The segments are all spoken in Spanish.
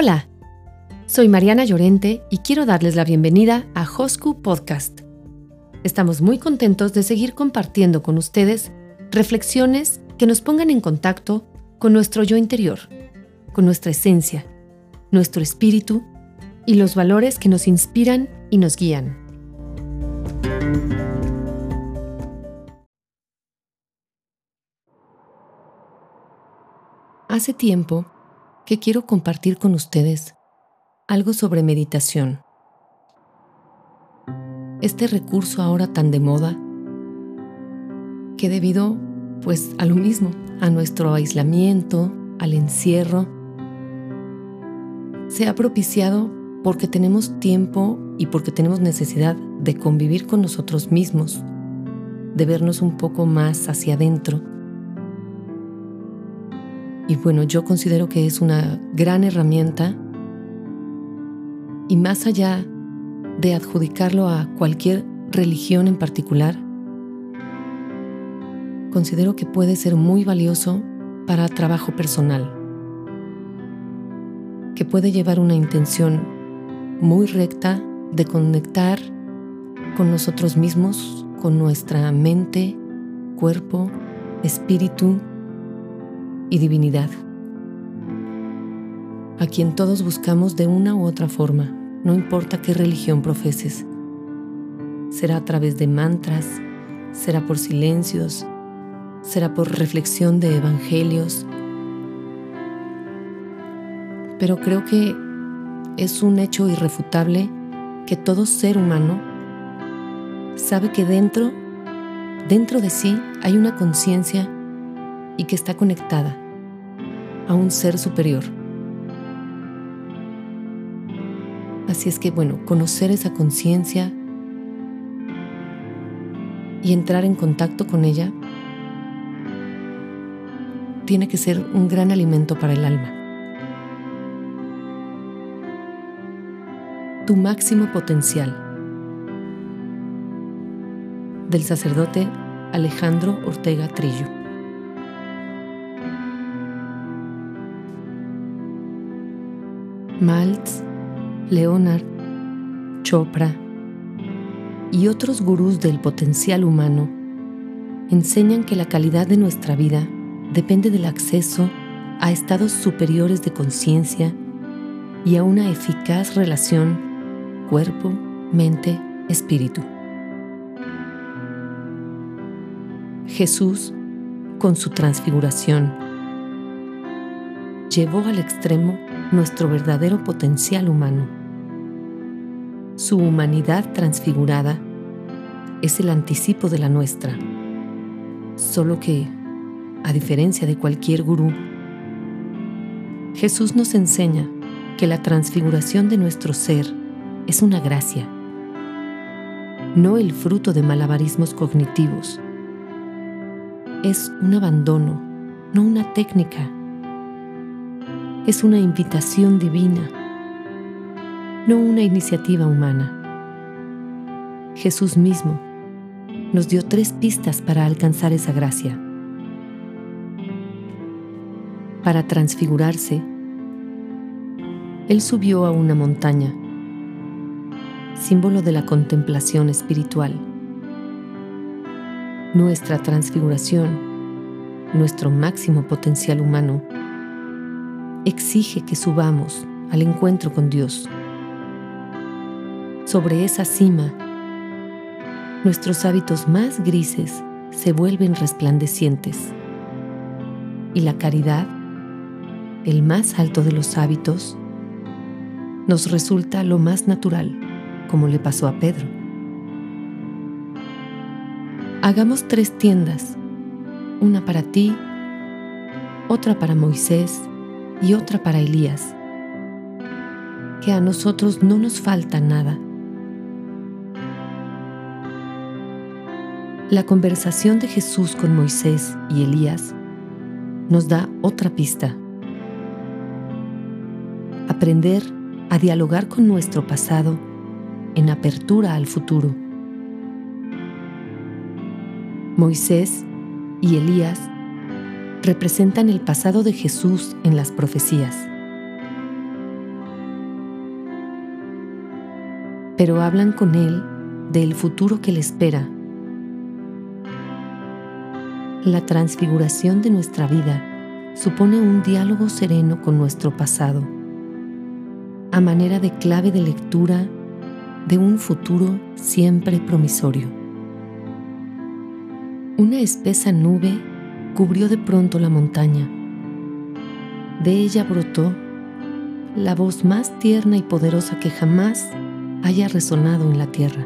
Hola, soy Mariana Llorente y quiero darles la bienvenida a Hosku Podcast. Estamos muy contentos de seguir compartiendo con ustedes reflexiones que nos pongan en contacto con nuestro yo interior, con nuestra esencia, nuestro espíritu y los valores que nos inspiran y nos guían. Hace tiempo que quiero compartir con ustedes algo sobre meditación. Este recurso ahora tan de moda que debido pues a lo mismo, a nuestro aislamiento, al encierro, se ha propiciado porque tenemos tiempo y porque tenemos necesidad de convivir con nosotros mismos, de vernos un poco más hacia adentro. Y bueno, yo considero que es una gran herramienta. Y más allá de adjudicarlo a cualquier religión en particular, considero que puede ser muy valioso para trabajo personal, que puede llevar una intención muy recta de conectar con nosotros mismos, con nuestra mente, cuerpo, espíritu y divinidad, a quien todos buscamos de una u otra forma, no importa qué religión profeses. Será a través de mantras, será por silencios, será por reflexión de evangelios, pero creo que es un hecho irrefutable que todo ser humano sabe que dentro, dentro de sí hay una conciencia y que está conectada a un ser superior. Así es que, bueno, conocer esa conciencia y entrar en contacto con ella tiene que ser un gran alimento para el alma. Tu máximo potencial. Del sacerdote Alejandro Ortega Trillo. Maltz, Leonard, Chopra y otros gurús del potencial humano enseñan que la calidad de nuestra vida depende del acceso a estados superiores de conciencia y a una eficaz relación cuerpo, mente, espíritu. Jesús, con su transfiguración, llevó al extremo nuestro verdadero potencial humano. Su humanidad transfigurada es el anticipo de la nuestra, solo que a diferencia de cualquier gurú. Jesús nos enseña que la transfiguración de nuestro ser es una gracia, no el fruto de malabarismos cognitivos. Es un abandono, no una técnica. Es una invitación divina, no una iniciativa humana. Jesús mismo nos dio tres pistas para alcanzar esa gracia para transfigurarse, Él subió a una montaña, símbolo de la contemplación espiritual. Nuestra transfiguración, nuestro máximo potencial humano, exige que subamos al encuentro con Dios. Sobre esa cima, nuestros hábitos más grises se vuelven resplandecientes y la caridad el más alto de los hábitos, nos resulta lo más natural, como le pasó a Pedro. Hagamos tres tiendas, una para ti, otra para Moisés y otra para Elías, que a nosotros no nos falta nada. La conversación de Jesús con Moisés y Elías nos da otra pista aprender a dialogar con nuestro pasado en apertura al futuro. Moisés y Elías representan el pasado de Jesús en las profecías. Pero hablan con él del futuro que le espera, la transfiguración de nuestra vida supone un diálogo sereno con nuestro pasado, a manera de clave de lectura de un futuro siempre promisorio. Una espesa nube cubrió de pronto la montaña. De ella brotó la voz más tierna y poderosa que jamás haya resonado en la tierra.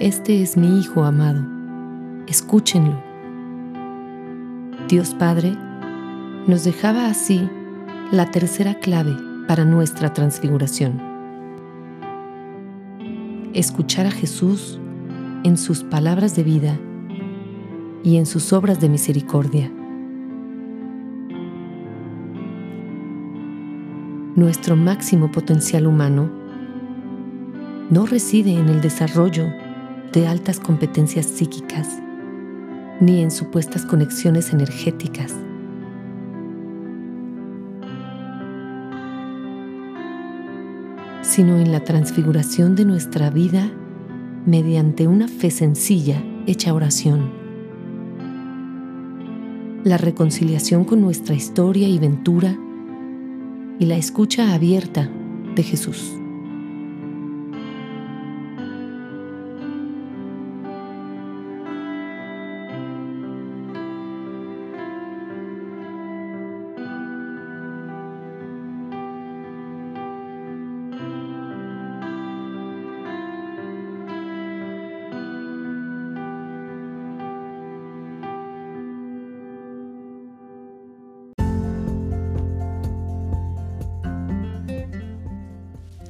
Este es mi Hijo amado, escúchenlo. Dios Padre nos dejaba así la tercera clave para nuestra transfiguración. Escuchar a Jesús en sus palabras de vida y en sus obras de misericordia. Nuestro máximo potencial humano no reside en el desarrollo de altas competencias psíquicas, ni en supuestas conexiones energéticas sino en la transfiguración de nuestra vida mediante una fe sencilla hecha oración. La reconciliación con nuestra historia y ventura y la escucha abierta de Jesús.